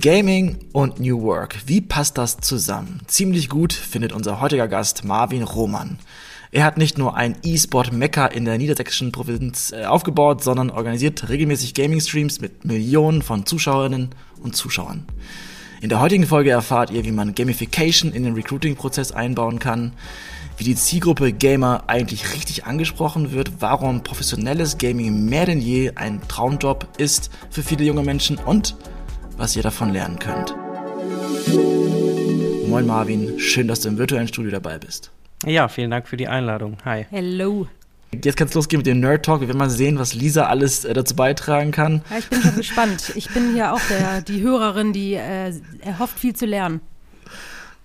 Gaming und New Work. Wie passt das zusammen? Ziemlich gut findet unser heutiger Gast Marvin Roman. Er hat nicht nur ein E-Sport-Mecker in der niedersächsischen Provinz äh, aufgebaut, sondern organisiert regelmäßig Gaming-Streams mit Millionen von Zuschauerinnen und Zuschauern. In der heutigen Folge erfahrt ihr, wie man Gamification in den Recruiting-Prozess einbauen kann, wie die Zielgruppe Gamer eigentlich richtig angesprochen wird, warum professionelles Gaming mehr denn je ein Traumjob ist für viele junge Menschen und was ihr davon lernen könnt. Moin Marvin, schön, dass du im virtuellen Studio dabei bist. Ja, vielen Dank für die Einladung. Hi. Hello. Jetzt kann es losgehen mit dem Nerd Talk. Wir werden mal sehen, was Lisa alles äh, dazu beitragen kann. Ja, ich bin schon gespannt. Ich bin hier auch der, die Hörerin, die äh, erhofft, viel zu lernen.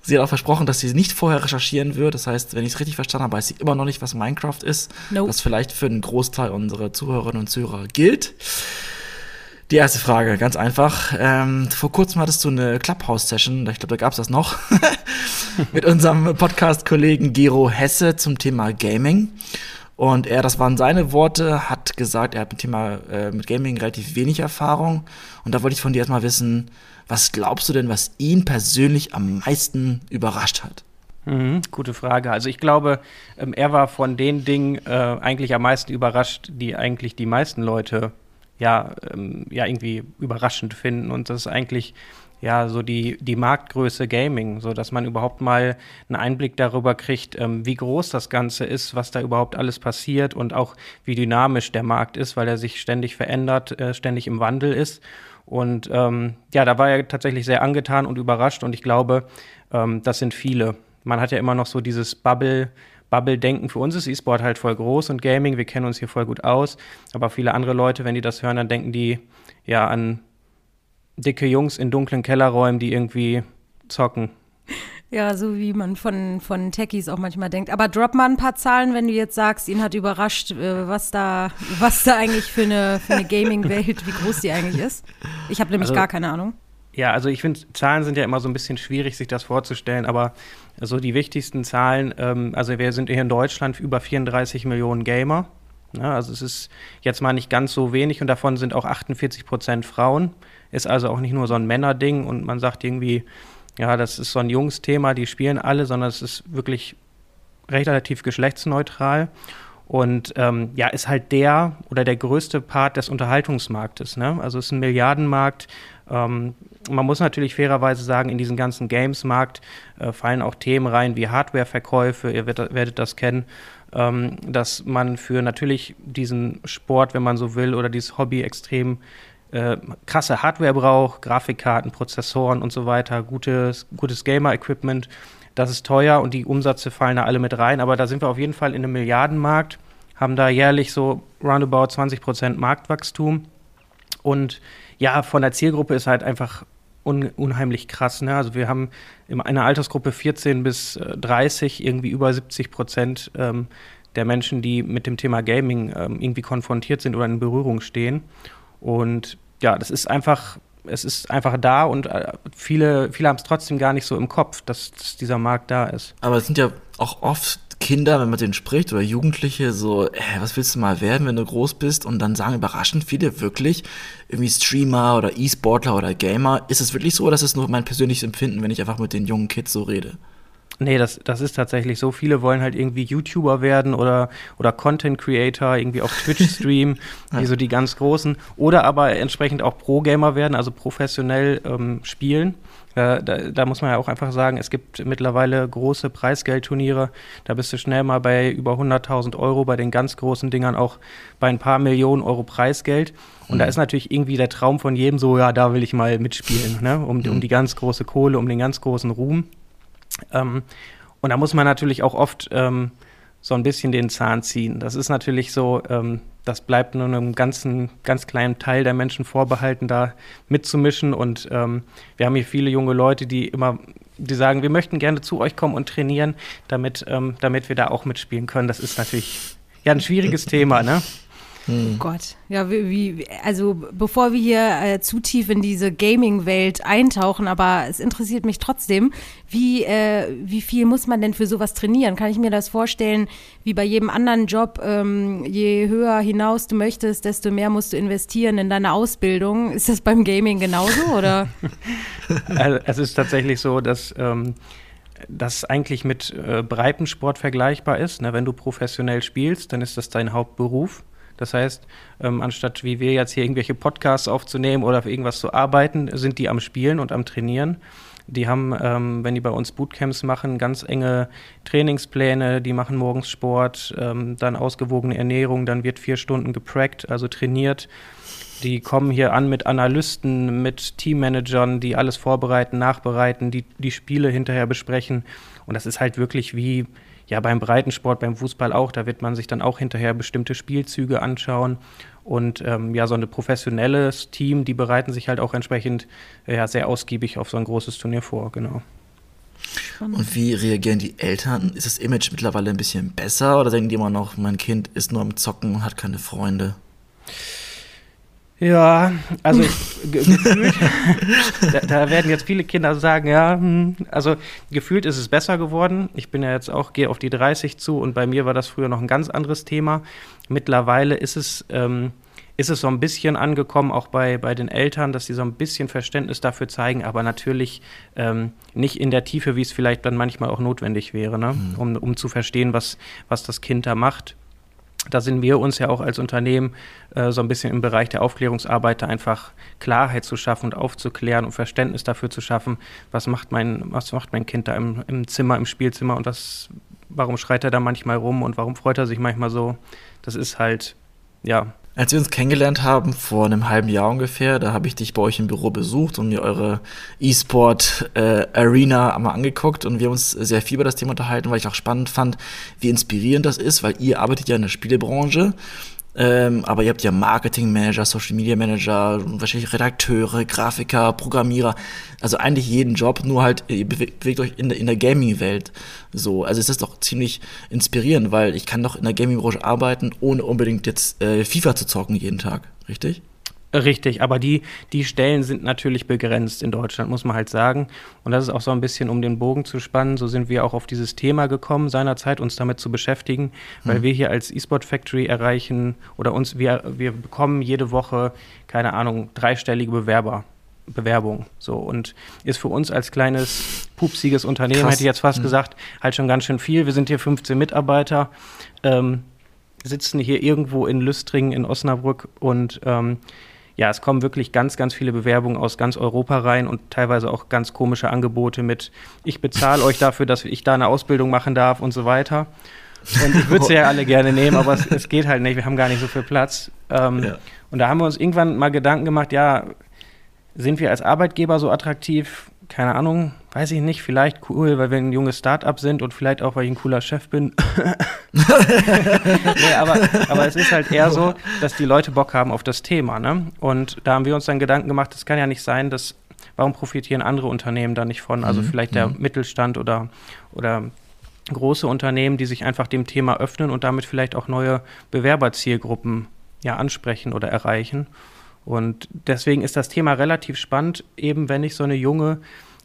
Sie hat auch versprochen, dass sie nicht vorher recherchieren wird. Das heißt, wenn ich es richtig verstanden habe, weiß sie immer noch nicht, was Minecraft ist. Nope. Was vielleicht für einen Großteil unserer Zuhörerinnen und Zuhörer gilt. Die erste Frage, ganz einfach. Ähm, vor kurzem hattest du eine Clubhouse-Session, ich glaube, da gab es das noch, mit unserem Podcast-Kollegen Gero Hesse zum Thema Gaming. Und er, das waren seine Worte, hat gesagt, er hat mit Thema äh, mit Gaming relativ wenig Erfahrung. Und da wollte ich von dir erstmal wissen, was glaubst du denn, was ihn persönlich am meisten überrascht hat? Mhm, gute Frage. Also ich glaube, ähm, er war von den Dingen äh, eigentlich am meisten überrascht, die eigentlich die meisten Leute ja, ähm, ja irgendwie überraschend finden. Und das ist eigentlich ja so die, die Marktgröße Gaming, so dass man überhaupt mal einen Einblick darüber kriegt, ähm, wie groß das Ganze ist, was da überhaupt alles passiert und auch wie dynamisch der Markt ist, weil er sich ständig verändert, äh, ständig im Wandel ist. Und ähm, ja, da war er tatsächlich sehr angetan und überrascht und ich glaube, ähm, das sind viele. Man hat ja immer noch so dieses Bubble, Bubble-Denken. Für uns ist E-Sport halt voll groß und Gaming, wir kennen uns hier voll gut aus. Aber viele andere Leute, wenn die das hören, dann denken die ja an dicke Jungs in dunklen Kellerräumen, die irgendwie zocken. Ja, so wie man von, von Techies auch manchmal denkt. Aber drop mal ein paar Zahlen, wenn du jetzt sagst, ihn hat überrascht, äh, was da, was da eigentlich für eine, für eine Gaming-Welt, wie groß die eigentlich ist. Ich habe nämlich also, gar keine Ahnung. Ja, also ich finde, Zahlen sind ja immer so ein bisschen schwierig, sich das vorzustellen, aber so die wichtigsten Zahlen, ähm, also wir sind hier in Deutschland über 34 Millionen Gamer. Ja, also es ist jetzt mal nicht ganz so wenig und davon sind auch 48 Prozent Frauen. Ist also auch nicht nur so ein Männerding und man sagt irgendwie, ja, das ist so ein Jungsthema, die spielen alle, sondern es ist wirklich relativ geschlechtsneutral und ähm, ja, ist halt der oder der größte Part des Unterhaltungsmarktes. Ne? Also es ist ein Milliardenmarkt. Ähm, man muss natürlich fairerweise sagen, in diesen ganzen Games-Markt äh, fallen auch Themen rein wie Hardware-Verkäufe, ihr werdet, werdet das kennen, ähm, dass man für natürlich diesen Sport, wenn man so will, oder dieses Hobby extrem äh, krasse Hardware braucht, Grafikkarten, Prozessoren und so weiter, gutes, gutes Gamer-Equipment. Das ist teuer und die Umsätze fallen da alle mit rein, aber da sind wir auf jeden Fall in einem Milliardenmarkt, haben da jährlich so roundabout 20 Prozent Marktwachstum und ja, von der Zielgruppe ist halt einfach un unheimlich krass. Ne? Also wir haben in einer Altersgruppe 14 bis 30 äh, irgendwie über 70 Prozent ähm, der Menschen, die mit dem Thema Gaming ähm, irgendwie konfrontiert sind oder in Berührung stehen. Und ja, das ist einfach, es ist einfach da und äh, viele, viele haben es trotzdem gar nicht so im Kopf, dass, dass dieser Markt da ist. Aber es sind ja auch oft Kinder, wenn man mit denen spricht, oder Jugendliche, so, äh, was willst du mal werden, wenn du groß bist? Und dann sagen überraschend viele wirklich, irgendwie Streamer oder E-Sportler oder Gamer. Ist es wirklich so, oder ist es nur mein persönliches Empfinden, wenn ich einfach mit den jungen Kids so rede? Nee, das, das ist tatsächlich so. Viele wollen halt irgendwie YouTuber werden oder, oder Content Creator, irgendwie auf Twitch streamen, wie so die ganz großen. Oder aber entsprechend auch Pro-Gamer werden, also professionell ähm, spielen. Äh, da, da, muss man ja auch einfach sagen, es gibt mittlerweile große Preisgeldturniere. Da bist du schnell mal bei über 100.000 Euro, bei den ganz großen Dingern auch bei ein paar Millionen Euro Preisgeld. Und mhm. da ist natürlich irgendwie der Traum von jedem so, ja, da will ich mal mitspielen, ne? um, um mhm. die ganz große Kohle, um den ganz großen Ruhm. Ähm, und da muss man natürlich auch oft ähm, so ein bisschen den Zahn ziehen. Das ist natürlich so, ähm, das bleibt nur einem ganzen, ganz kleinen Teil der Menschen vorbehalten, da mitzumischen. Und ähm, wir haben hier viele junge Leute, die immer, die sagen, wir möchten gerne zu euch kommen und trainieren, damit, ähm, damit wir da auch mitspielen können. Das ist natürlich ja ein schwieriges Thema, ne? Hm. Oh Gott. Ja, wie, also bevor wir hier äh, zu tief in diese Gaming-Welt eintauchen, aber es interessiert mich trotzdem, wie, äh, wie viel muss man denn für sowas trainieren? Kann ich mir das vorstellen, wie bei jedem anderen Job, ähm, je höher hinaus du möchtest, desto mehr musst du investieren in deine Ausbildung. Ist das beim Gaming genauso, oder? also, es ist tatsächlich so, dass ähm, das eigentlich mit äh, Breitensport vergleichbar ist. Ne? Wenn du professionell spielst, dann ist das dein Hauptberuf. Das heißt, ähm, anstatt wie wir jetzt hier irgendwelche Podcasts aufzunehmen oder für irgendwas zu arbeiten, sind die am Spielen und am Trainieren. Die haben, ähm, wenn die bei uns Bootcamps machen, ganz enge Trainingspläne, die machen morgens Sport, ähm, dann ausgewogene Ernährung, dann wird vier Stunden geprackt, also trainiert. Die kommen hier an mit Analysten, mit Teammanagern, die alles vorbereiten, nachbereiten, die die Spiele hinterher besprechen. Und das ist halt wirklich wie, ja beim Breitensport, beim Fußball auch, da wird man sich dann auch hinterher bestimmte Spielzüge anschauen. Und ähm, ja, so ein professionelles Team, die bereiten sich halt auch entsprechend äh, ja, sehr ausgiebig auf so ein großes Turnier vor, genau. Und wie reagieren die Eltern? Ist das Image mittlerweile ein bisschen besser oder denken die immer noch, mein Kind ist nur am Zocken und hat keine Freunde? Ja, also gefühlt, da, da, werden jetzt viele Kinder sagen, ja, hm, also gefühlt ist es besser geworden. Ich bin ja jetzt auch, gehe auf die 30 zu und bei mir war das früher noch ein ganz anderes Thema. Mittlerweile ist es, ähm, ist es so ein bisschen angekommen, auch bei, bei den Eltern, dass sie so ein bisschen Verständnis dafür zeigen, aber natürlich ähm, nicht in der Tiefe, wie es vielleicht dann manchmal auch notwendig wäre, ne? Mhm. um, um zu verstehen, was, was das Kind da macht da sind wir uns ja auch als Unternehmen äh, so ein bisschen im Bereich der Aufklärungsarbeit einfach Klarheit zu schaffen und aufzuklären und Verständnis dafür zu schaffen, was macht mein, was macht mein Kind da im, im Zimmer, im Spielzimmer und was, warum schreit er da manchmal rum und warum freut er sich manchmal so. Das ist halt, ja, als wir uns kennengelernt haben, vor einem halben Jahr ungefähr, da habe ich dich bei euch im Büro besucht und mir eure E-Sport-Arena äh, einmal angeguckt und wir haben uns sehr viel über das Thema unterhalten, weil ich auch spannend fand, wie inspirierend das ist, weil ihr arbeitet ja in der Spielebranche ähm, aber ihr habt ja Marketing-Manager, Social-Media-Manager, wahrscheinlich Redakteure, Grafiker, Programmierer, also eigentlich jeden Job, nur halt, ihr bewegt, euch in der, in der Gaming-Welt so. Also es ist doch ziemlich inspirierend, weil ich kann doch in der Gaming-Branche arbeiten, ohne unbedingt jetzt äh, FIFA zu zocken jeden Tag, richtig? Richtig, aber die, die Stellen sind natürlich begrenzt in Deutschland, muss man halt sagen. Und das ist auch so ein bisschen, um den Bogen zu spannen, so sind wir auch auf dieses Thema gekommen, seinerzeit uns damit zu beschäftigen, weil mhm. wir hier als eSport Factory erreichen oder uns, wir, wir bekommen jede Woche, keine Ahnung, dreistellige Bewerber. Bewerbung. So und ist für uns als kleines pupsiges Unternehmen, Krass. hätte ich jetzt fast mhm. gesagt, halt schon ganz schön viel. Wir sind hier 15 Mitarbeiter, ähm, sitzen hier irgendwo in Lüstringen in Osnabrück und ähm, ja, es kommen wirklich ganz, ganz viele Bewerbungen aus ganz Europa rein und teilweise auch ganz komische Angebote mit, ich bezahle euch dafür, dass ich da eine Ausbildung machen darf und so weiter. Und ich würde sie ja alle gerne nehmen, aber es, es, geht halt nicht, wir haben gar nicht so viel Platz. Ähm, ja. Und da haben wir uns irgendwann mal Gedanken gemacht, ja, sind wir als Arbeitgeber so attraktiv? keine Ahnung, weiß ich nicht, vielleicht cool, weil wir ein junges Start-up sind und vielleicht auch, weil ich ein cooler Chef bin. nee, aber, aber es ist halt eher so, dass die Leute Bock haben auf das Thema. Ne? Und da haben wir uns dann Gedanken gemacht, es kann ja nicht sein, dass, warum profitieren andere Unternehmen da nicht von? Also mhm. vielleicht der mhm. Mittelstand oder, oder große Unternehmen, die sich einfach dem Thema öffnen und damit vielleicht auch neue Bewerberzielgruppen ja, ansprechen oder erreichen. Und deswegen ist das Thema relativ spannend, eben wenn ich so eine junge,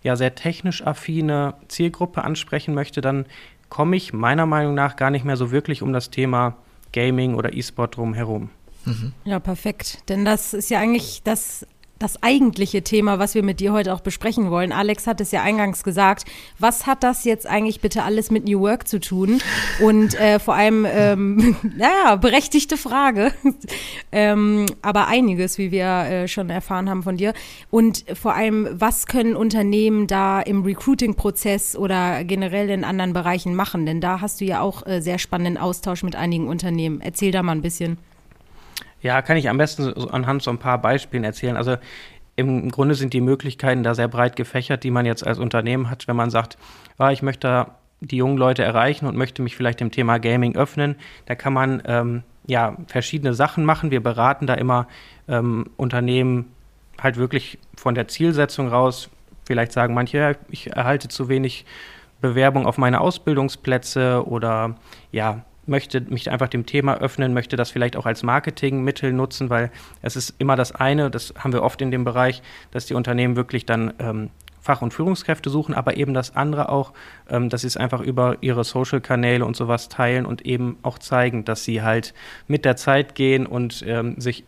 ja sehr technisch affine Zielgruppe ansprechen möchte, dann komme ich meiner Meinung nach gar nicht mehr so wirklich um das Thema Gaming oder E-Sport drum herum. Mhm. Ja, perfekt. Denn das ist ja eigentlich das das eigentliche Thema, was wir mit dir heute auch besprechen wollen. Alex hat es ja eingangs gesagt. Was hat das jetzt eigentlich bitte alles mit New Work zu tun? Und äh, vor allem, ähm, naja, berechtigte Frage, ähm, aber einiges, wie wir äh, schon erfahren haben von dir. Und vor allem, was können Unternehmen da im Recruiting-Prozess oder generell in anderen Bereichen machen? Denn da hast du ja auch äh, sehr spannenden Austausch mit einigen Unternehmen. Erzähl da mal ein bisschen. Ja, kann ich am besten anhand so ein paar Beispielen erzählen. Also im Grunde sind die Möglichkeiten da sehr breit gefächert, die man jetzt als Unternehmen hat, wenn man sagt, ah, ich möchte die jungen Leute erreichen und möchte mich vielleicht dem Thema Gaming öffnen. Da kann man ähm, ja verschiedene Sachen machen. Wir beraten da immer ähm, Unternehmen halt wirklich von der Zielsetzung raus. Vielleicht sagen manche, ja, ich erhalte zu wenig Bewerbung auf meine Ausbildungsplätze oder ja, möchte mich einfach dem Thema öffnen, möchte das vielleicht auch als Marketingmittel nutzen, weil es ist immer das eine, das haben wir oft in dem Bereich, dass die Unternehmen wirklich dann ähm, Fach- und Führungskräfte suchen, aber eben das andere auch, ähm, dass sie es einfach über ihre Social-Kanäle und sowas teilen und eben auch zeigen, dass sie halt mit der Zeit gehen und ähm, sich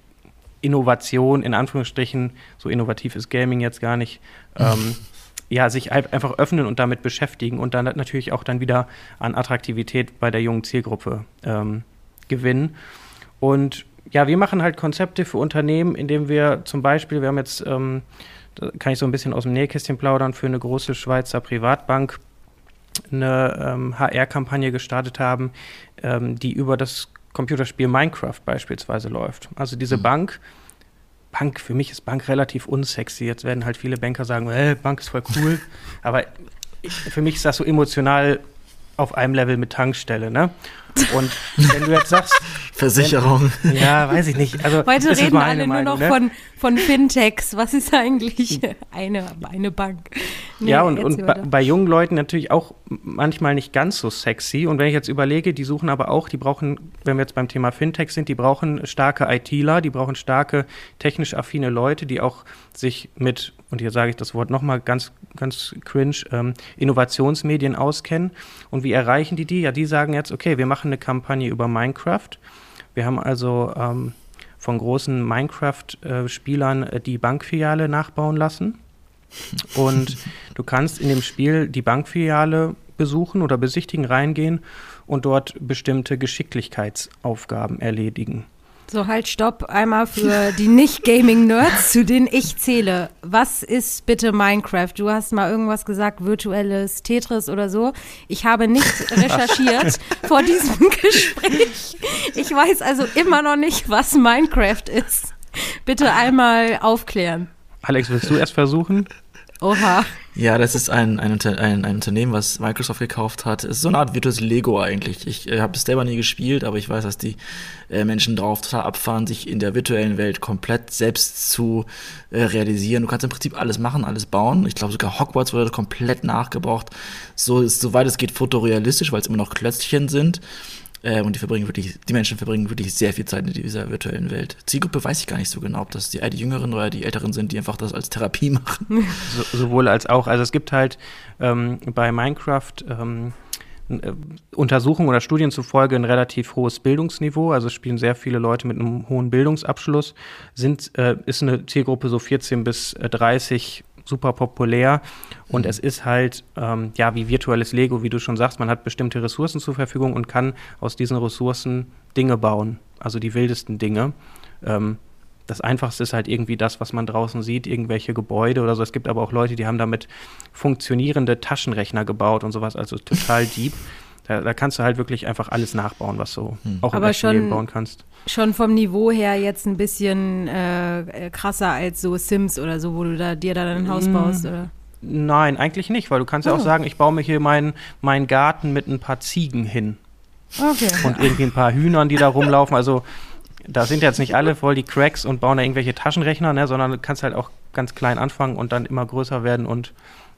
Innovation in Anführungsstrichen, so innovativ ist Gaming jetzt gar nicht, ähm, ja, sich einfach öffnen und damit beschäftigen und dann natürlich auch dann wieder an Attraktivität bei der jungen Zielgruppe ähm, gewinnen. Und ja, wir machen halt Konzepte für Unternehmen, indem wir zum Beispiel, wir haben jetzt, ähm, da kann ich so ein bisschen aus dem Nähkästchen plaudern, für eine große Schweizer Privatbank eine ähm, HR-Kampagne gestartet haben, ähm, die über das Computerspiel Minecraft beispielsweise läuft. Also diese mhm. Bank Bank, für mich ist Bank relativ unsexy. Jetzt werden halt viele Banker sagen, hey, Bank ist voll cool. Aber ich, für mich ist das so emotional auf einem Level mit Tankstelle, ne? Und wenn du jetzt sagst. Versicherung. Wenn, ja, weiß ich nicht. Also, Heute reden alle Meinung, nur noch ne? von, von Fintechs. Was ist eigentlich eine, eine Bank? Nee, ja, und, und bei, bei, jungen Leuten natürlich auch manchmal nicht ganz so sexy. Und wenn ich jetzt überlege, die suchen aber auch, die brauchen, wenn wir jetzt beim Thema Fintech sind, die brauchen starke ITler, die brauchen starke technisch affine Leute, die auch sich mit, und hier sage ich das Wort nochmal ganz, ganz cringe, ähm, Innovationsmedien auskennen. Und wie erreichen die die? Ja, die sagen jetzt, okay, wir machen eine Kampagne über Minecraft. Wir haben also ähm, von großen Minecraft-Spielern äh, die Bankfiliale nachbauen lassen. Und du kannst in dem Spiel die Bankfiliale besuchen oder besichtigen, reingehen und dort bestimmte Geschicklichkeitsaufgaben erledigen. So, halt, stopp. Einmal für die Nicht-Gaming-Nerds, zu denen ich zähle. Was ist bitte Minecraft? Du hast mal irgendwas gesagt, virtuelles Tetris oder so. Ich habe nicht recherchiert vor diesem Gespräch. Ich weiß also immer noch nicht, was Minecraft ist. Bitte einmal aufklären. Alex, willst du erst versuchen? Oha. Ja, das ist ein, ein, ein, ein, Unternehmen, was Microsoft gekauft hat. Es ist so eine Art virtuelles Lego eigentlich. Ich äh, habe es selber nie gespielt, aber ich weiß, dass die äh, Menschen drauf total abfahren, sich in der virtuellen Welt komplett selbst zu äh, realisieren. Du kannst im Prinzip alles machen, alles bauen. Ich glaube, sogar Hogwarts wurde komplett nachgebaut. So ist, soweit es geht, fotorealistisch, weil es immer noch Klötzchen sind. Äh, und die verbringen wirklich, die Menschen verbringen wirklich sehr viel Zeit in dieser virtuellen Welt. Zielgruppe weiß ich gar nicht so genau, ob das die, die Jüngeren oder die Älteren sind, die einfach das als Therapie machen. So, sowohl als auch. Also es gibt halt ähm, bei Minecraft ähm, äh, Untersuchungen oder Studien zufolge ein relativ hohes Bildungsniveau. Also spielen sehr viele Leute mit einem hohen Bildungsabschluss. Sind, äh, ist eine Zielgruppe so 14 bis 30 super populär und mhm. es ist halt, ähm, ja, wie virtuelles Lego, wie du schon sagst, man hat bestimmte Ressourcen zur Verfügung und kann aus diesen Ressourcen Dinge bauen, also die wildesten Dinge. Ähm, das Einfachste ist halt irgendwie das, was man draußen sieht, irgendwelche Gebäude oder so. Es gibt aber auch Leute, die haben damit funktionierende Taschenrechner gebaut und sowas, also total deep. Da, da, kannst du halt wirklich einfach alles nachbauen, was du hm. auch Aber im schon, Leben bauen kannst. Schon vom Niveau her jetzt ein bisschen äh, krasser als so Sims oder so, wo du da, dir dann ein Haus hm. baust, oder? Nein, eigentlich nicht, weil du kannst oh. ja auch oh. sagen, ich baue mir hier meinen mein Garten mit ein paar Ziegen hin. Okay. Und irgendwie ein paar Hühnern, die da rumlaufen. Also da sind jetzt nicht alle voll die Cracks und bauen da irgendwelche Taschenrechner, ne, sondern du kannst halt auch ganz klein anfangen und dann immer größer werden und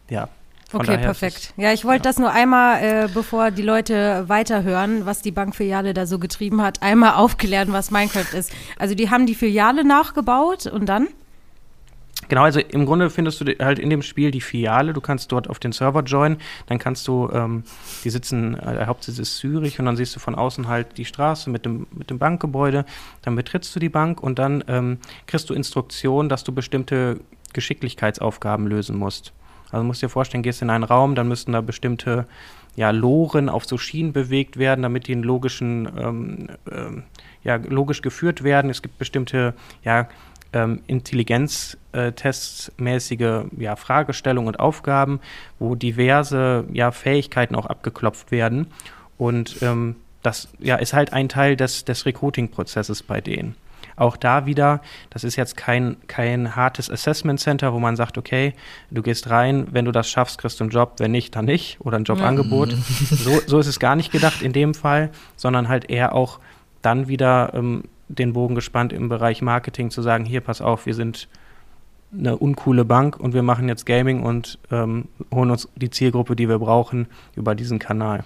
ja, von okay, perfekt. Ja, ich wollte ja. das nur einmal, äh, bevor die Leute weiterhören, was die Bankfiliale da so getrieben hat, einmal aufklären, was Minecraft ist. Also die haben die Filiale nachgebaut und dann? Genau, also im Grunde findest du halt in dem Spiel die Filiale. Du kannst dort auf den Server joinen. Dann kannst du, ähm, die sitzen, äh, der Hauptsitz ist Zürich und dann siehst du von außen halt die Straße mit dem, mit dem Bankgebäude. Dann betrittst du die Bank und dann ähm, kriegst du Instruktionen, dass du bestimmte Geschicklichkeitsaufgaben lösen musst. Also musst dir vorstellen, gehst in einen Raum, dann müssten da bestimmte ja, Loren auf so Schienen bewegt werden, damit die in logischen, ähm, ähm, ja, logisch geführt werden. Es gibt bestimmte ja, ähm, Intelligenztestmäßige äh, ja, Fragestellungen und Aufgaben, wo diverse ja, Fähigkeiten auch abgeklopft werden. Und ähm, das ja, ist halt ein Teil des, des Recruiting-Prozesses bei denen. Auch da wieder, das ist jetzt kein, kein hartes Assessment Center, wo man sagt, okay, du gehst rein, wenn du das schaffst, kriegst du einen Job, wenn nicht, dann nicht oder ein Jobangebot. Ja. So, so ist es gar nicht gedacht in dem Fall, sondern halt eher auch dann wieder ähm, den Bogen gespannt im Bereich Marketing zu sagen, hier, pass auf, wir sind eine uncoole Bank und wir machen jetzt Gaming und ähm, holen uns die Zielgruppe, die wir brauchen, über diesen Kanal.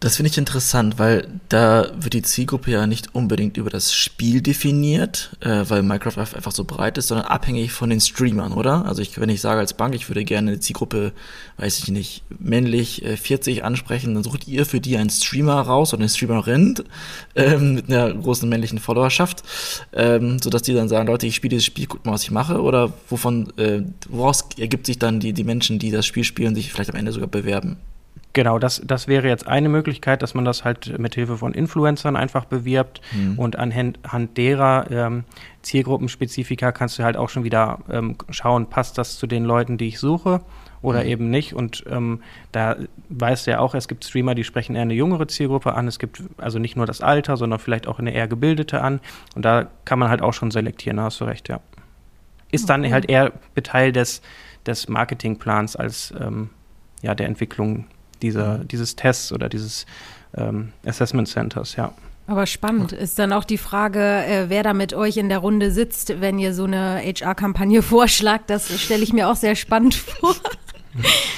Das finde ich interessant, weil da wird die Zielgruppe ja nicht unbedingt über das Spiel definiert, äh, weil Minecraft einfach so breit ist, sondern abhängig von den Streamern, oder? Also ich, wenn ich sage als Bank, ich würde gerne eine Zielgruppe, weiß ich nicht, männlich äh, 40 ansprechen, dann sucht ihr für die einen Streamer raus oder eine Streamerin ähm, mit einer großen männlichen Followerschaft, ähm, sodass die dann sagen, Leute, ich spiele dieses Spiel, guckt mal, was ich mache, oder wovon, äh, woraus ergibt sich dann die, die Menschen, die das Spiel spielen, sich vielleicht am Ende sogar bewerben? Genau, das, das wäre jetzt eine Möglichkeit, dass man das halt mit Hilfe von Influencern einfach bewirbt mhm. und anhand derer ähm, Zielgruppenspezifika kannst du halt auch schon wieder ähm, schauen, passt das zu den Leuten, die ich suche oder mhm. eben nicht. Und ähm, da weißt du ja auch, es gibt Streamer, die sprechen eher eine jüngere Zielgruppe an. Es gibt also nicht nur das Alter, sondern vielleicht auch eine eher gebildete an. Und da kann man halt auch schon selektieren, da hast du recht, ja. Ist dann halt eher Teil des, des Marketingplans als ähm, ja, der Entwicklung dieser, mhm. dieses Tests oder dieses ähm, Assessment Centers, ja. Aber spannend ist dann auch die Frage, äh, wer da mit euch in der Runde sitzt, wenn ihr so eine HR-Kampagne vorschlagt. Das stelle ich mir auch sehr spannend vor.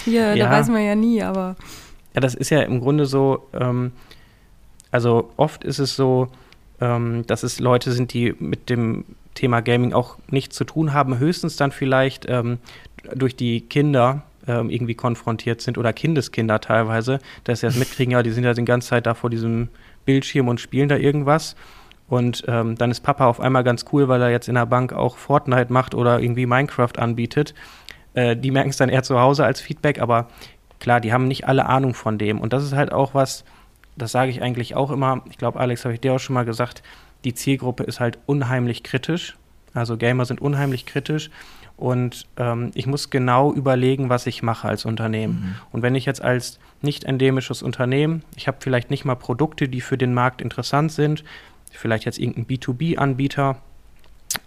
ja, ja, da weiß man ja nie, aber. Ja, das ist ja im Grunde so, ähm, also oft ist es so, ähm, dass es Leute sind, die mit dem Thema Gaming auch nichts zu tun haben, höchstens dann vielleicht ähm, durch die Kinder ähm, irgendwie konfrontiert sind oder Kindeskinder teilweise, dass sie das mitkriegen, ja, die sind ja die ganze Zeit da vor diesem Bildschirm und spielen da irgendwas. Und ähm, dann ist Papa auf einmal ganz cool, weil er jetzt in der Bank auch Fortnite macht oder irgendwie Minecraft anbietet. Äh, die merken es dann eher zu Hause als Feedback, aber klar, die haben nicht alle Ahnung von dem. Und das ist halt auch was, das sage ich eigentlich auch immer. Ich glaube, Alex, habe ich dir auch schon mal gesagt, die Zielgruppe ist halt unheimlich kritisch. Also Gamer sind unheimlich kritisch und ähm, ich muss genau überlegen, was ich mache als Unternehmen. Mhm. Und wenn ich jetzt als nicht endemisches Unternehmen, ich habe vielleicht nicht mal Produkte, die für den Markt interessant sind, vielleicht jetzt irgendein B2B-Anbieter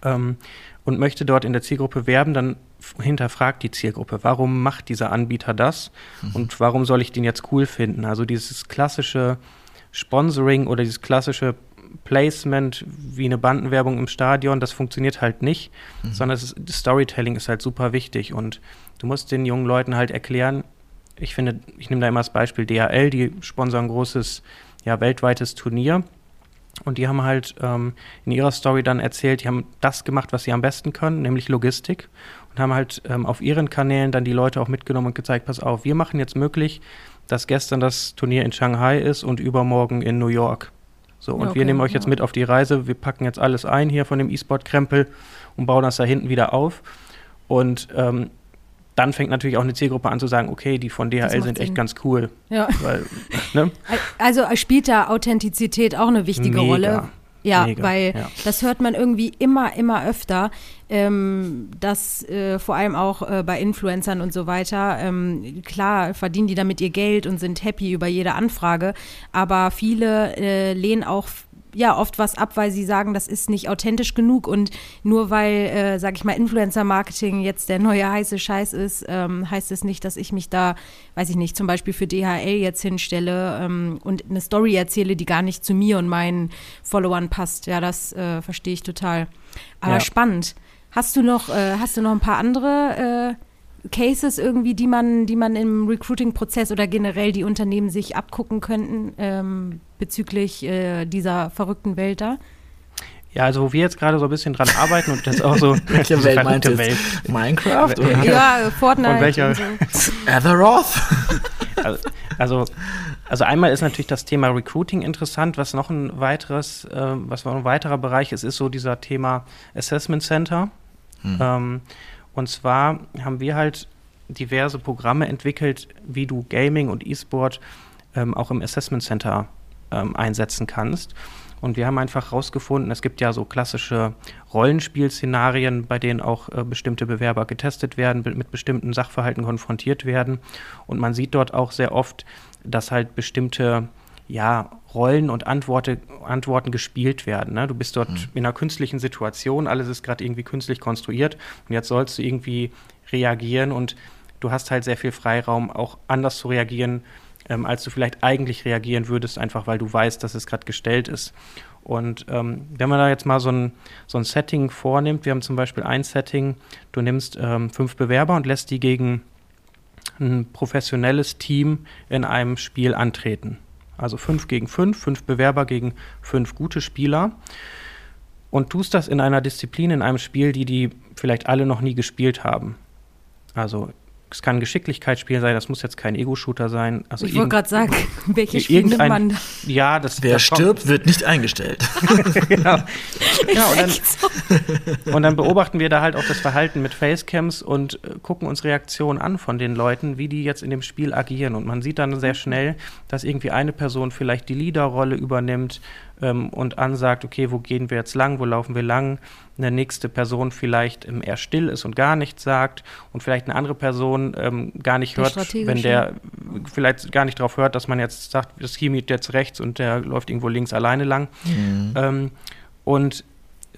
ähm, und möchte dort in der Zielgruppe werben, dann hinterfragt die Zielgruppe, warum macht dieser Anbieter das mhm. und warum soll ich den jetzt cool finden? Also dieses klassische Sponsoring oder dieses klassische Placement wie eine Bandenwerbung im Stadion, das funktioniert halt nicht, mhm. sondern ist, Storytelling ist halt super wichtig und du musst den jungen Leuten halt erklären, ich finde, ich nehme da immer das Beispiel DHL, die sponsern ein großes, ja, weltweites Turnier und die haben halt ähm, in ihrer Story dann erzählt, die haben das gemacht, was sie am besten können, nämlich Logistik und haben halt ähm, auf ihren Kanälen dann die Leute auch mitgenommen und gezeigt, pass auf, wir machen jetzt möglich, dass gestern das Turnier in Shanghai ist und übermorgen in New York. So, und okay, wir nehmen euch jetzt ja. mit auf die Reise. Wir packen jetzt alles ein hier von dem E-Sport-Krempel und bauen das da hinten wieder auf. Und ähm, dann fängt natürlich auch eine Zielgruppe an zu sagen, okay, die von DHL sind echt ganz cool. Ja. Weil, ne? Also spielt da Authentizität auch eine wichtige Mega. Rolle. Ja, Mega, weil ja. das hört man irgendwie immer, immer öfter, ähm, dass äh, vor allem auch äh, bei Influencern und so weiter, ähm, klar verdienen die damit ihr Geld und sind happy über jede Anfrage, aber viele äh, lehnen auch ja oft was ab, weil sie sagen, das ist nicht authentisch genug und nur weil, äh, sag ich mal, Influencer-Marketing jetzt der neue heiße Scheiß ist, ähm, heißt es nicht, dass ich mich da, weiß ich nicht, zum Beispiel für DHL jetzt hinstelle ähm, und eine Story erzähle, die gar nicht zu mir und meinen Followern passt. Ja, das äh, verstehe ich total. Aber ja. spannend. Hast du noch, äh, hast du noch ein paar andere äh, Cases irgendwie, die man, die man im Recruiting-Prozess oder generell die Unternehmen sich abgucken könnten ähm, bezüglich äh, dieser verrückten Welt da? Ja, also wo wir jetzt gerade so ein bisschen dran arbeiten und das auch so welche Welt meint Welt. Minecraft oder? Ja, Fortnite. Und welcher? So. Also, also, also einmal ist natürlich das Thema Recruiting interessant. Was noch ein weiteres, äh, was noch ein weiterer Bereich ist, ist so dieser Thema Assessment Center. Hm. Ähm, und zwar haben wir halt diverse Programme entwickelt, wie du Gaming und E-Sport ähm, auch im Assessment Center ähm, einsetzen kannst. Und wir haben einfach herausgefunden, es gibt ja so klassische Rollenspielszenarien, bei denen auch äh, bestimmte Bewerber getestet werden, mit bestimmten Sachverhalten konfrontiert werden. Und man sieht dort auch sehr oft, dass halt bestimmte ja, Rollen und Antworte, Antworten gespielt werden. Ne? Du bist dort mhm. in einer künstlichen Situation, alles ist gerade irgendwie künstlich konstruiert und jetzt sollst du irgendwie reagieren und du hast halt sehr viel Freiraum, auch anders zu reagieren, ähm, als du vielleicht eigentlich reagieren würdest, einfach weil du weißt, dass es gerade gestellt ist. Und ähm, wenn man da jetzt mal so ein, so ein Setting vornimmt, wir haben zum Beispiel ein Setting, du nimmst ähm, fünf Bewerber und lässt die gegen ein professionelles Team in einem Spiel antreten. Also fünf gegen fünf, fünf Bewerber gegen fünf gute Spieler. Und tust das in einer Disziplin, in einem Spiel, die die vielleicht alle noch nie gespielt haben. Also es kann ein Geschicklichkeitsspiel sein, das muss jetzt kein Ego-Shooter sein. Also ich wollte gerade sagen, welche Spiele nimmt man da? Ja, das, Wer das stirbt, wird nicht eingestellt. genau. ja, und, dann, und dann beobachten wir da halt auch das Verhalten mit Facecams und äh, gucken uns Reaktionen an von den Leuten, wie die jetzt in dem Spiel agieren. Und man sieht dann sehr schnell, dass irgendwie eine Person vielleicht die Leaderrolle übernimmt ähm, und ansagt, okay, wo gehen wir jetzt lang, wo laufen wir lang, eine nächste Person vielleicht ähm, eher still ist und gar nichts sagt und vielleicht eine andere Person ähm, gar nicht hört, wenn der vielleicht gar nicht darauf hört, dass man jetzt sagt, das geht jetzt rechts und der läuft irgendwo links alleine lang. Mhm. Ähm, und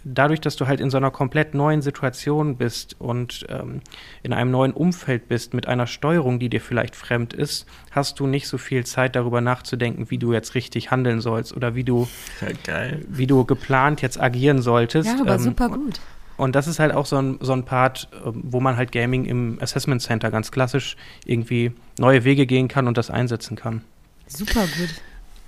dadurch, dass du halt in so einer komplett neuen Situation bist und ähm, in einem neuen Umfeld bist, mit einer Steuerung, die dir vielleicht fremd ist, hast du nicht so viel Zeit darüber nachzudenken, wie du jetzt richtig handeln sollst oder wie du, ja, wie du geplant jetzt agieren solltest. Ja, aber ähm, super gut. Und das ist halt auch so ein, so ein Part, ähm, wo man halt Gaming im Assessment Center ganz klassisch irgendwie neue Wege gehen kann und das einsetzen kann. Super gut.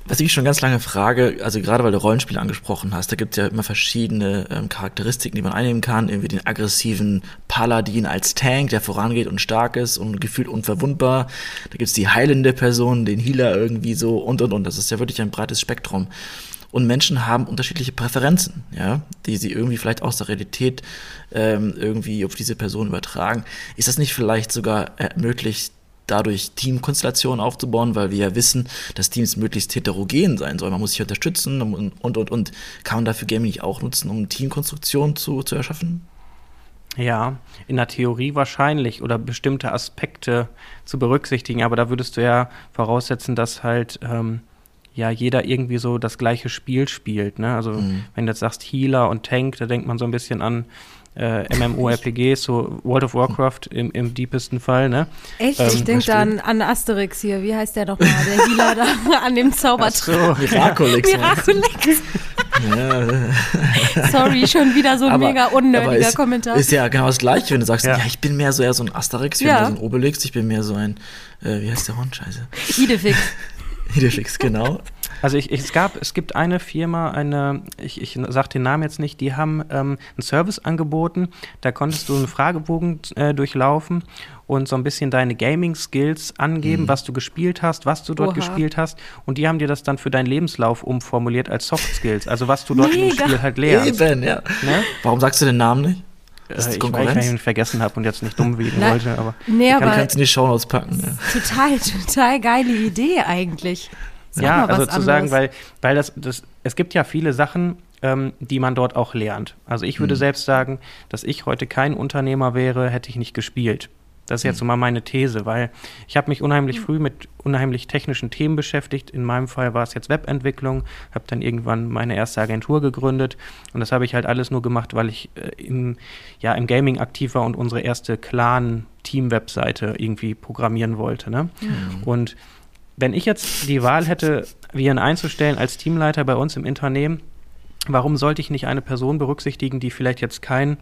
Was ich schon ganz lange frage, also gerade weil du Rollenspiele angesprochen hast, da gibt es ja immer verschiedene ähm, Charakteristiken, die man einnehmen kann. Irgendwie den aggressiven Paladin als Tank, der vorangeht und stark ist und gefühlt unverwundbar. Da gibt es die heilende Person, den Healer irgendwie so und und und. Das ist ja wirklich ein breites Spektrum. Und Menschen haben unterschiedliche Präferenzen, ja, die sie irgendwie vielleicht aus der Realität ähm, irgendwie auf diese Person übertragen. Ist das nicht vielleicht sogar ermöglicht, dadurch Teamkonstellationen aufzubauen, weil wir ja wissen, dass Teams möglichst heterogen sein sollen. Man muss sich unterstützen und, und, und, und. Kann man dafür Gaming nicht auch nutzen, um Teamkonstruktionen zu, zu erschaffen? Ja, in der Theorie wahrscheinlich oder bestimmte Aspekte zu berücksichtigen, aber da würdest du ja voraussetzen, dass halt ähm, ja jeder irgendwie so das gleiche Spiel spielt. Ne? Also mhm. wenn du jetzt sagst Healer und Tank, da denkt man so ein bisschen an äh, MMORPGs, so World of Warcraft im, im deepesten Fall, ne? Echt? Ähm, ich denke da an, an, Asterix hier. Wie heißt der nochmal? Der Healer da an dem Zaubertrank. So, Miraculix. Miraculix. Sorry, schon wieder so ein aber, mega unnötiger ist, Kommentar. Ist ja genau das Gleiche, wenn du sagst, ja, ja ich bin mehr so eher so ein Asterix, ich bin mehr so ein Obelix, ich bin mehr so ein, äh, wie heißt der Hund? Scheiße. Idefix. Idefix, genau. Also ich, ich, es gab, es gibt eine Firma, eine, ich, ich sage den Namen jetzt nicht, die haben ähm, einen Service angeboten. Da konntest du einen Fragebogen äh, durchlaufen und so ein bisschen deine Gaming-Skills angeben, mhm. was du gespielt hast, was du dort Oha. gespielt hast. Und die haben dir das dann für deinen Lebenslauf umformuliert als Soft Skills, also was du dort Mega. im Spiel halt lernst. Eben, ja. Ne? Warum sagst du den Namen nicht? Das ist äh, ich, weil ich ihn vergessen habe und jetzt nicht dumm wiegen wollte, aber nee, aber kannst du in die Shownotes packen. Ja. Total, total geile Idee eigentlich. Sag ja, also zu sagen, weil, weil das, das, es gibt ja viele Sachen, ähm, die man dort auch lernt. Also ich würde mhm. selbst sagen, dass ich heute kein Unternehmer wäre, hätte ich nicht gespielt. Das ist jetzt mhm. so mal meine These, weil ich habe mich unheimlich mhm. früh mit unheimlich technischen Themen beschäftigt. In meinem Fall war es jetzt Webentwicklung, habe dann irgendwann meine erste Agentur gegründet und das habe ich halt alles nur gemacht, weil ich äh, im, ja, im Gaming aktiv war und unsere erste Clan-Team-Webseite irgendwie programmieren wollte. Ne? Mhm. Und wenn ich jetzt die Wahl hätte, Viren einzustellen als Teamleiter bei uns im Unternehmen, warum sollte ich nicht eine Person berücksichtigen, die vielleicht jetzt kein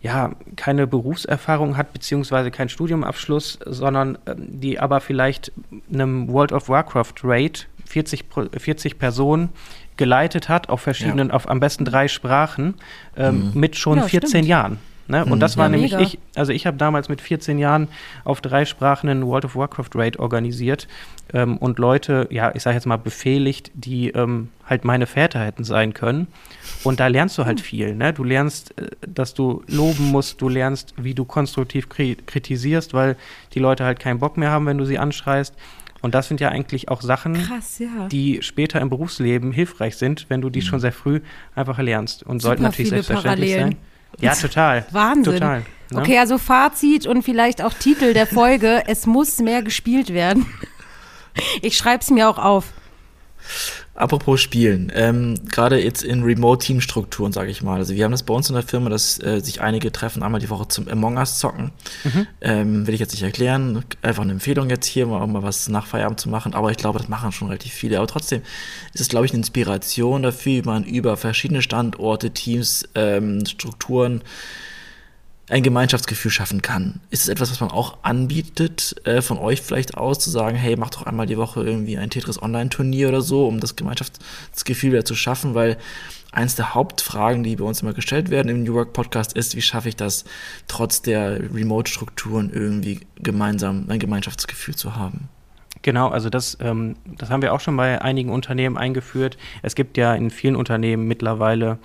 ja, keine Berufserfahrung hat, beziehungsweise keinen Studiumabschluss, sondern äh, die aber vielleicht einem World of Warcraft Raid 40, 40 Personen geleitet hat, auf verschiedenen, ja. auf am besten drei Sprachen, ähm, mhm. mit schon ja, 14 stimmt. Jahren. Ne? Und mhm. das war ja, nämlich mega. ich, also ich habe damals mit 14 Jahren auf drei Sprachen einen World of Warcraft Raid organisiert ähm, und Leute, ja, ich sage jetzt mal befehligt, die ähm, halt meine Väter hätten sein können. Und da lernst du halt viel. Ne? Du lernst, äh, dass du loben musst, du lernst, wie du konstruktiv kritisierst, weil die Leute halt keinen Bock mehr haben, wenn du sie anschreist. Und das sind ja eigentlich auch Sachen, Krass, ja. die später im Berufsleben hilfreich sind, wenn du die mhm. schon sehr früh einfach lernst und Super sollten natürlich selbstverständlich Parallelen. sein. Ja, total. Wahnsinn. Total. Ne? Okay, also Fazit und vielleicht auch Titel der Folge: Es muss mehr gespielt werden. Ich schreibe es mir auch auf. Apropos Spielen, ähm, gerade jetzt in Remote-Team-Strukturen, sage ich mal. Also wir haben das bei uns in der Firma, dass äh, sich einige treffen einmal die Woche zum Among Us zocken. Mhm. Ähm, will ich jetzt nicht erklären, einfach eine Empfehlung jetzt hier, mal, mal was nach Feierabend zu machen. Aber ich glaube, das machen schon relativ viele. Aber trotzdem ist es, glaube ich, eine Inspiration dafür, wie man über verschiedene Standorte, Teams, ähm, Strukturen ein Gemeinschaftsgefühl schaffen kann. Ist es etwas, was man auch anbietet, äh, von euch vielleicht aus, zu sagen, hey, mach doch einmal die Woche irgendwie ein Tetris Online-Turnier oder so, um das Gemeinschaftsgefühl wieder zu schaffen, weil eins der Hauptfragen, die bei uns immer gestellt werden im New Work Podcast, ist, wie schaffe ich das, trotz der Remote-Strukturen irgendwie gemeinsam ein Gemeinschaftsgefühl zu haben? Genau, also das, ähm, das haben wir auch schon bei einigen Unternehmen eingeführt. Es gibt ja in vielen Unternehmen mittlerweile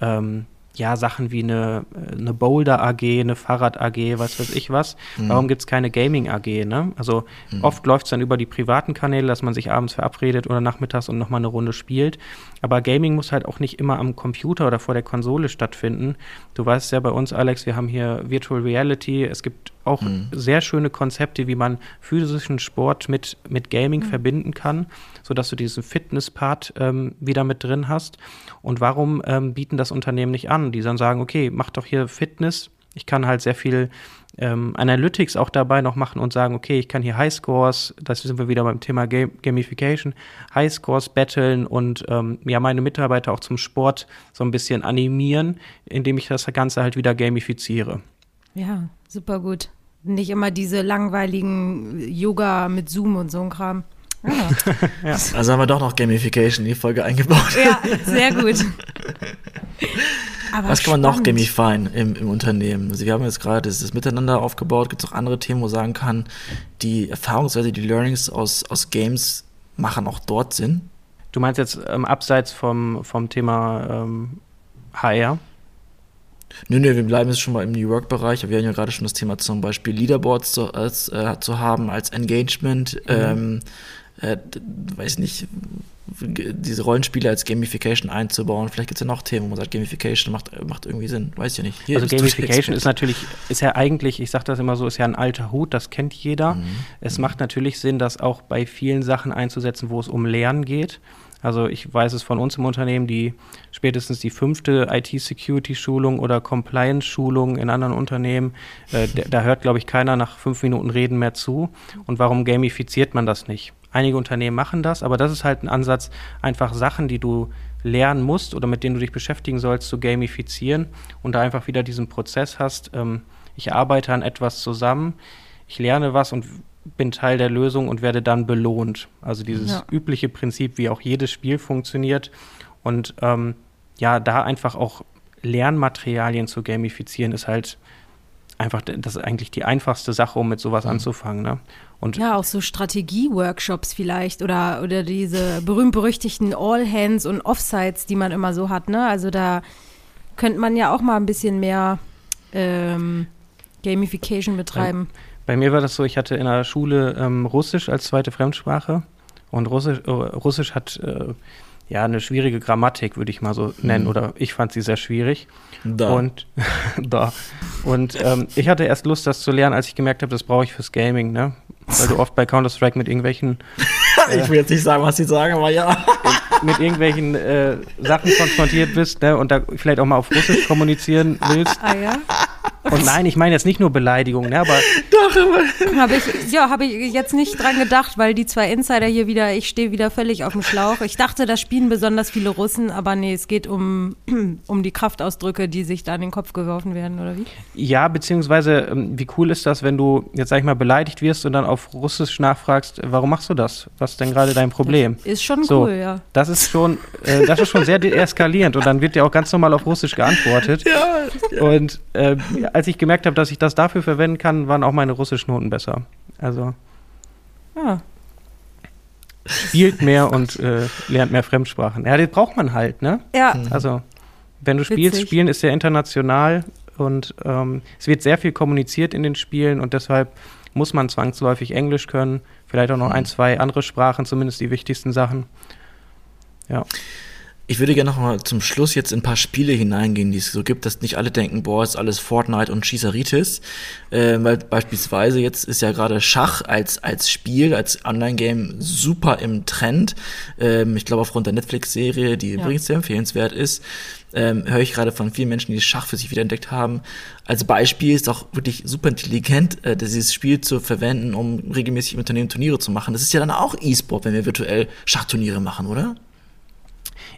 ähm, ja, Sachen wie eine, eine Boulder AG, eine Fahrrad AG, was weiß ich was. Mhm. Warum gibt es keine Gaming AG? Ne? Also mhm. oft läuft es dann über die privaten Kanäle, dass man sich abends verabredet oder nachmittags und nochmal eine Runde spielt. Aber Gaming muss halt auch nicht immer am Computer oder vor der Konsole stattfinden. Du weißt ja bei uns, Alex, wir haben hier Virtual Reality. Es gibt auch mhm. sehr schöne Konzepte, wie man physischen Sport mit, mit Gaming mhm. verbinden kann, sodass du diesen Fitness-Part ähm, wieder mit drin hast. Und warum ähm, bieten das Unternehmen nicht an? Die dann sagen, okay, mach doch hier Fitness. Ich kann halt sehr viel ähm, Analytics auch dabei noch machen und sagen, okay, ich kann hier Highscores, das sind wir wieder beim Thema Game Gamification, Highscores battlen und ähm, ja, meine Mitarbeiter auch zum Sport so ein bisschen animieren, indem ich das Ganze halt wieder gamifiziere. Ja, super gut. Nicht immer diese langweiligen Yoga mit Zoom und so ein Kram. Ah. ja. Also haben wir doch noch Gamification in die Folge eingebaut. Ja, sehr gut. Aber Was kann man noch gamifyen im, im Unternehmen? Also wir haben jetzt gerade das, das Miteinander aufgebaut. Gibt es auch andere Themen, wo man sagen kann, die Erfahrungswerte, die Learnings aus, aus Games machen auch dort Sinn? Du meinst jetzt ähm, abseits vom, vom Thema ähm, HR? Nö, nö, wir bleiben jetzt schon mal im New Work-Bereich. Wir haben ja gerade schon das Thema zum Beispiel Leaderboards zu, als, äh, zu haben, als Engagement. Mhm. Ähm, äh, weiß nicht, diese Rollenspiele als Gamification einzubauen. Vielleicht gibt es ja noch Themen, wo man sagt, Gamification macht, macht irgendwie Sinn. Weiß ich ja nicht. Hier also Gamification ist natürlich, ist ja eigentlich, ich sage das immer so, ist ja ein alter Hut, das kennt jeder. Mhm. Es mhm. macht natürlich Sinn, das auch bei vielen Sachen einzusetzen, wo es um Lernen geht. Also ich weiß es von uns im Unternehmen, die spätestens die fünfte IT-Security-Schulung oder Compliance-Schulung in anderen Unternehmen, äh, da hört, glaube ich, keiner nach fünf Minuten Reden mehr zu. Und warum gamifiziert man das nicht? Einige Unternehmen machen das, aber das ist halt ein Ansatz, einfach Sachen, die du lernen musst oder mit denen du dich beschäftigen sollst, zu gamifizieren und da einfach wieder diesen Prozess hast. Ähm, ich arbeite an etwas zusammen, ich lerne was und bin Teil der Lösung und werde dann belohnt. Also dieses ja. übliche Prinzip, wie auch jedes Spiel funktioniert. Und ähm, ja, da einfach auch Lernmaterialien zu gamifizieren, ist halt einfach, das ist eigentlich die einfachste Sache, um mit sowas mhm. anzufangen. Ne? Und ja, auch so Strategie-Workshops vielleicht oder, oder diese berühmt-berüchtigten All-Hands und Offsites, die man immer so hat. Ne? Also da könnte man ja auch mal ein bisschen mehr ähm, Gamification betreiben. Ja. Bei mir war das so, ich hatte in der Schule ähm, Russisch als zweite Fremdsprache und Russisch, äh, Russisch hat äh, ja eine schwierige Grammatik, würde ich mal so nennen, mhm. oder ich fand sie sehr schwierig. Da. Und da. Und ähm, ich hatte erst Lust, das zu lernen, als ich gemerkt habe, das brauche ich fürs Gaming, ne? Weil du oft bei Counter-Strike mit irgendwelchen. Äh, ich will jetzt nicht sagen, was sie sagen, aber ja. mit irgendwelchen äh, Sachen konfrontiert bist, ne? Und da vielleicht auch mal auf Russisch kommunizieren willst. Ah ja? Und nein, ich meine jetzt nicht nur Beleidigung, ne, aber. Doch, aber. Habe ich, ja, habe ich jetzt nicht dran gedacht, weil die zwei Insider hier wieder, ich stehe wieder völlig auf dem Schlauch. Ich dachte, da spielen besonders viele Russen, aber nee, es geht um, um die Kraftausdrücke, die sich da in den Kopf geworfen werden, oder wie? Ja, beziehungsweise, ähm, wie cool ist das, wenn du jetzt, sag ich mal, beleidigt wirst und dann auf Russisch nachfragst, warum machst du das? Was ist denn gerade dein Problem? Das ist schon so, cool, ja. Das ist schon, äh, das ist schon sehr deeskalierend und dann wird dir auch ganz normal auf Russisch geantwortet. Ja. Und äh, als ich gemerkt habe, dass ich das dafür verwenden kann, waren auch meine Russischnoten besser. Also. Ja. Spielt mehr und äh, lernt mehr Fremdsprachen. Ja, das braucht man halt, ne? Ja. Also, wenn du spielst, Witzig. Spielen ist sehr international und ähm, es wird sehr viel kommuniziert in den Spielen und deshalb muss man zwangsläufig Englisch können, vielleicht auch noch ein, zwei andere Sprachen, zumindest die wichtigsten Sachen. Ja. Ich würde gerne noch mal zum Schluss jetzt in ein paar Spiele hineingehen, die es so gibt, dass nicht alle denken, boah, ist alles Fortnite und Schießeritis. Äh, weil beispielsweise jetzt ist ja gerade Schach als, als Spiel, als Online-Game super im Trend. Ähm, ich glaube, aufgrund der Netflix-Serie, die ja. übrigens sehr empfehlenswert ist, ähm, höre ich gerade von vielen Menschen, die Schach für sich wiederentdeckt haben. Als Beispiel ist auch wirklich super intelligent, äh, dieses Spiel zu verwenden, um regelmäßig im Unternehmen Turniere zu machen. Das ist ja dann auch E-Sport, wenn wir virtuell Schachturniere machen, oder?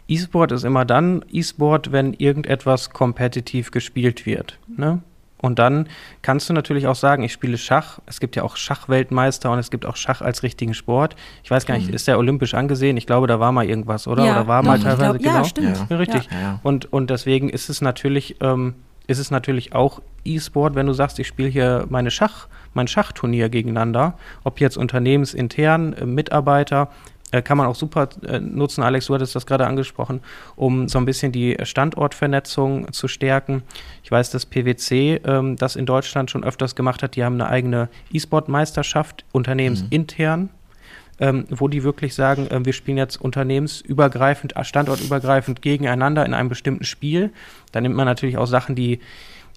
E-Sport ist immer dann E-Sport, wenn irgendetwas kompetitiv gespielt wird. Ne? Und dann kannst du natürlich auch sagen, ich spiele Schach. Es gibt ja auch Schachweltmeister und es gibt auch Schach als richtigen Sport. Ich weiß gar nicht, mhm. ist der olympisch angesehen? Ich glaube, da war mal irgendwas, oder? Ja, oder war mal teilweise glaub, genau. Ja, stimmt. Ja. Richtig. Ja. Und, und deswegen ist es natürlich, ähm, ist es natürlich auch E-Sport, wenn du sagst, ich spiele hier meine Schach, mein Schachturnier gegeneinander, ob jetzt unternehmensintern, äh, Mitarbeiter, äh, kann man auch super äh, nutzen. Alex, du hattest das gerade angesprochen, um so ein bisschen die Standortvernetzung zu stärken. Ich weiß, dass PwC ähm, das in Deutschland schon öfters gemacht hat. Die haben eine eigene E-Sport-Meisterschaft, unternehmensintern. Mhm. Ähm, wo die wirklich sagen, äh, wir spielen jetzt unternehmensübergreifend, äh, standortübergreifend gegeneinander in einem bestimmten Spiel. Da nimmt man natürlich auch Sachen, die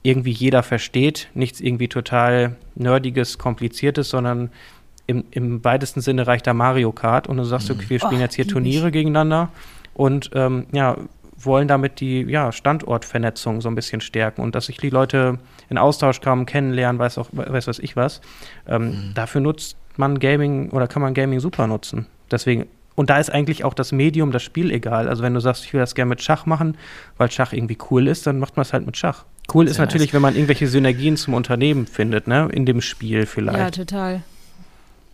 irgendwie jeder versteht, nichts irgendwie total nerdiges, kompliziertes, sondern im, im weitesten Sinne reicht da Mario Kart und du sagst, mhm. okay, wir spielen oh, jetzt hier Turniere ich. gegeneinander und ähm, ja, wollen damit die ja, Standortvernetzung so ein bisschen stärken und dass sich die Leute in Austausch kommen, kennenlernen, weiß auch, weiß was ich was. Ähm, mhm. Dafür nutzt man Gaming oder kann man Gaming super nutzen. Deswegen, und da ist eigentlich auch das Medium, das Spiel egal. Also wenn du sagst, ich will das gerne mit Schach machen, weil Schach irgendwie cool ist, dann macht man es halt mit Schach. Cool Sehr ist natürlich, nice. wenn man irgendwelche Synergien zum Unternehmen findet, ne? In dem Spiel vielleicht. Ja, total.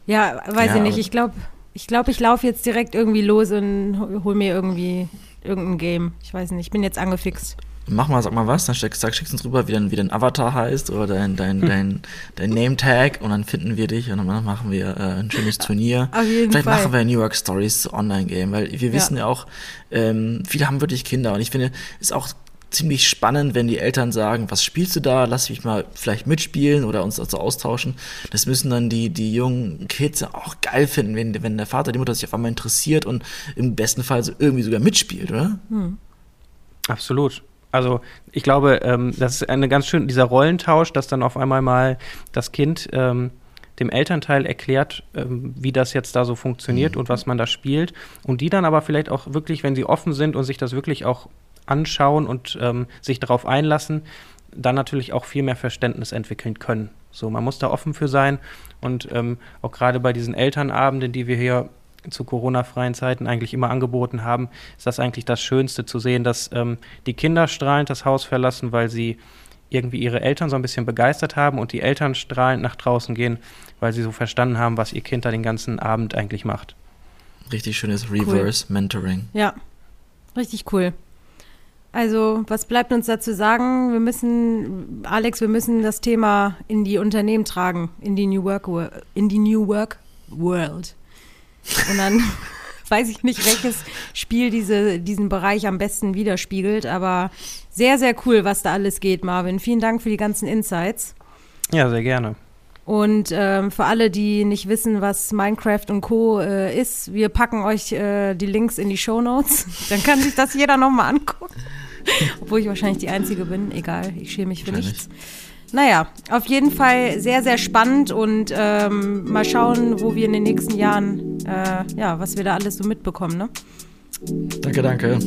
Ja, weiß ja, ich nicht. Ich glaube, ich, glaub, ich laufe jetzt direkt irgendwie los und hol mir irgendwie irgendein Game. Ich weiß nicht, ich bin jetzt angefixt. Mach mal, sag mal was, dann schickst, schickst uns rüber, wie dein, wie dein Avatar heißt oder dein, dein, hm. dein, dein Name-Tag und dann finden wir dich und dann machen wir äh, ein schönes Turnier. Auf jeden Vielleicht Fall. machen wir New York Stories Online-Game, weil wir wissen ja auch, ähm, viele haben wirklich Kinder und ich finde, ist auch ziemlich spannend, wenn die Eltern sagen, was spielst du da, lass mich mal vielleicht mitspielen oder uns dazu austauschen. Das müssen dann die, die jungen Kids auch geil finden, wenn, wenn der Vater, die Mutter sich auf einmal interessiert und im besten Fall so irgendwie sogar mitspielt, oder? Hm. Absolut. Also ich glaube, ähm, das ist eine ganz schön, dieser Rollentausch, dass dann auf einmal mal das Kind ähm, dem Elternteil erklärt, ähm, wie das jetzt da so funktioniert mhm. und was man da spielt. Und die dann aber vielleicht auch wirklich, wenn sie offen sind und sich das wirklich auch anschauen und ähm, sich darauf einlassen, dann natürlich auch viel mehr Verständnis entwickeln können. So, man muss da offen für sein und ähm, auch gerade bei diesen Elternabenden, die wir hier zu Corona-freien Zeiten eigentlich immer angeboten haben, ist das eigentlich das Schönste zu sehen, dass ähm, die Kinder strahlend das Haus verlassen, weil sie irgendwie ihre Eltern so ein bisschen begeistert haben und die Eltern strahlend nach draußen gehen, weil sie so verstanden haben, was ihr Kind da den ganzen Abend eigentlich macht. Richtig schönes Reverse cool. Mentoring. Ja, richtig cool. Also, was bleibt uns dazu sagen? Wir müssen, Alex, wir müssen das Thema in die Unternehmen tragen, in die New Work, in die New Work World. Und dann weiß ich nicht, welches Spiel diese, diesen Bereich am besten widerspiegelt, aber sehr, sehr cool, was da alles geht, Marvin. Vielen Dank für die ganzen Insights. Ja, sehr gerne. Und ähm, für alle, die nicht wissen, was Minecraft und Co. Äh, ist, wir packen euch äh, die Links in die Show Notes. Dann kann sich das jeder nochmal angucken. Obwohl ich wahrscheinlich die Einzige bin. Egal, ich schäme mich für nichts. Naja, auf jeden Fall sehr, sehr spannend und ähm, mal schauen, wo wir in den nächsten Jahren, äh, ja, was wir da alles so mitbekommen. Ne? Danke, danke.